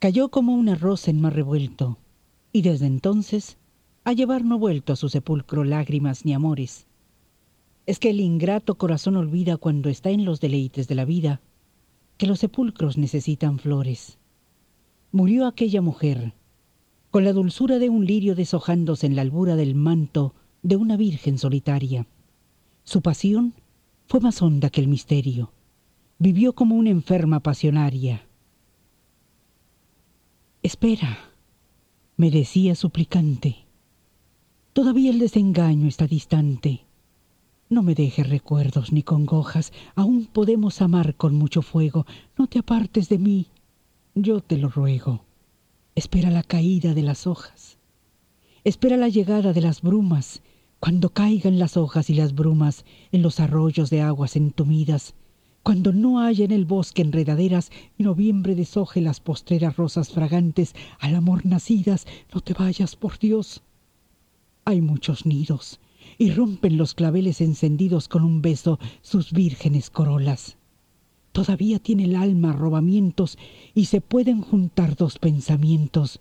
Cayó como una rosa en mar revuelto, y desde entonces a llevar no vuelto a su sepulcro lágrimas ni amores. Es que el ingrato corazón olvida cuando está en los deleites de la vida que los sepulcros necesitan flores. Murió aquella mujer, con la dulzura de un lirio deshojándose en la albura del manto de una virgen solitaria. Su pasión fue más honda que el misterio. Vivió como una enferma pasionaria. Espera, me decía suplicante. Todavía el desengaño está distante. No me dejes recuerdos ni congojas, aún podemos amar con mucho fuego. No te apartes de mí, yo te lo ruego. Espera la caída de las hojas. Espera la llegada de las brumas, cuando caigan las hojas y las brumas en los arroyos de aguas entumidas, cuando no haya en el bosque enredaderas y noviembre deshoje las postreras rosas fragantes al amor nacidas, no te vayas, por Dios. Hay muchos nidos, y rompen los claveles encendidos con un beso sus vírgenes corolas. Todavía tiene el alma robamientos y se pueden juntar dos pensamientos,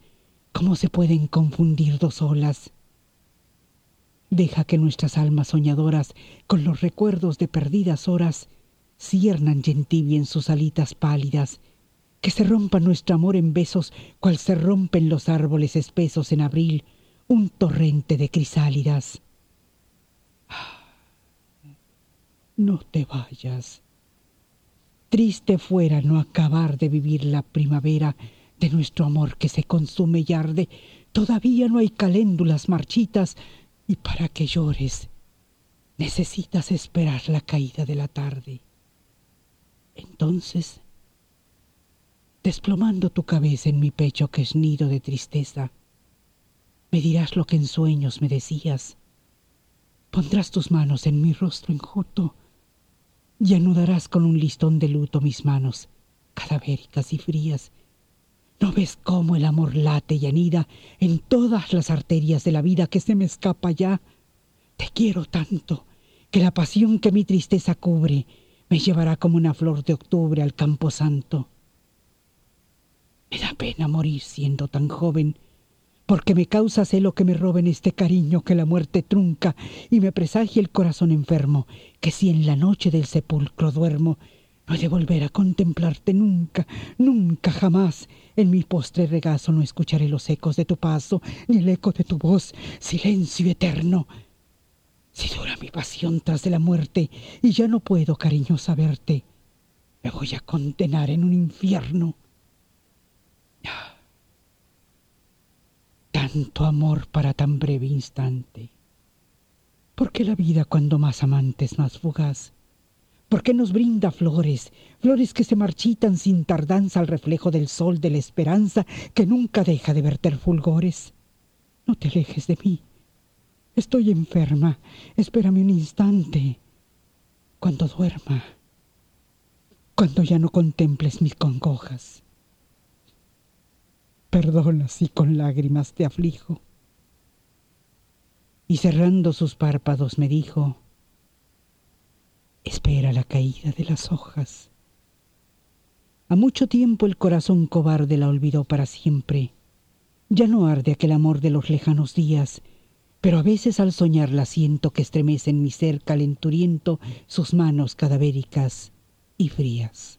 como se pueden confundir dos olas. Deja que nuestras almas soñadoras, con los recuerdos de perdidas horas, ciernan y en sus alitas pálidas, que se rompa nuestro amor en besos, cual se rompen los árboles espesos en abril, un torrente de crisálidas. No te vayas. Triste fuera no acabar de vivir la primavera de nuestro amor que se consume y arde. Todavía no hay caléndulas marchitas y para que llores necesitas esperar la caída de la tarde. Entonces, desplomando tu cabeza en mi pecho que es nido de tristeza, me dirás lo que en sueños me decías. Pondrás tus manos en mi rostro enjuto y anudarás con un listón de luto mis manos, cadavéricas y frías. ¿No ves cómo el amor late y anida en todas las arterias de la vida que se me escapa ya? Te quiero tanto que la pasión que mi tristeza cubre me llevará como una flor de octubre al campo santo. Me da pena morir siendo tan joven, porque me causa celo que me roben este cariño que la muerte trunca y me presagia el corazón enfermo, que si en la noche del sepulcro duermo, no he de volver a contemplarte nunca, nunca jamás. En mi postre regazo no escucharé los ecos de tu paso, ni el eco de tu voz, silencio eterno. Si dura mi pasión tras de la muerte y ya no puedo, cariño, saberte, me voy a condenar en un infierno. tanto amor para tan breve instante? ¿Por qué la vida cuando más amantes más fugaz? ¿Por qué nos brinda flores, flores que se marchitan sin tardanza al reflejo del sol de la esperanza que nunca deja de verter fulgores? No te alejes de mí. Estoy enferma. Espérame un instante. Cuando duerma, cuando ya no contemples mis congojas. Perdona si con lágrimas te aflijo. Y cerrando sus párpados me dijo, espera la caída de las hojas. A mucho tiempo el corazón cobarde la olvidó para siempre. Ya no arde aquel amor de los lejanos días, pero a veces al soñarla siento que estremece en mi ser calenturiento sus manos cadavéricas y frías.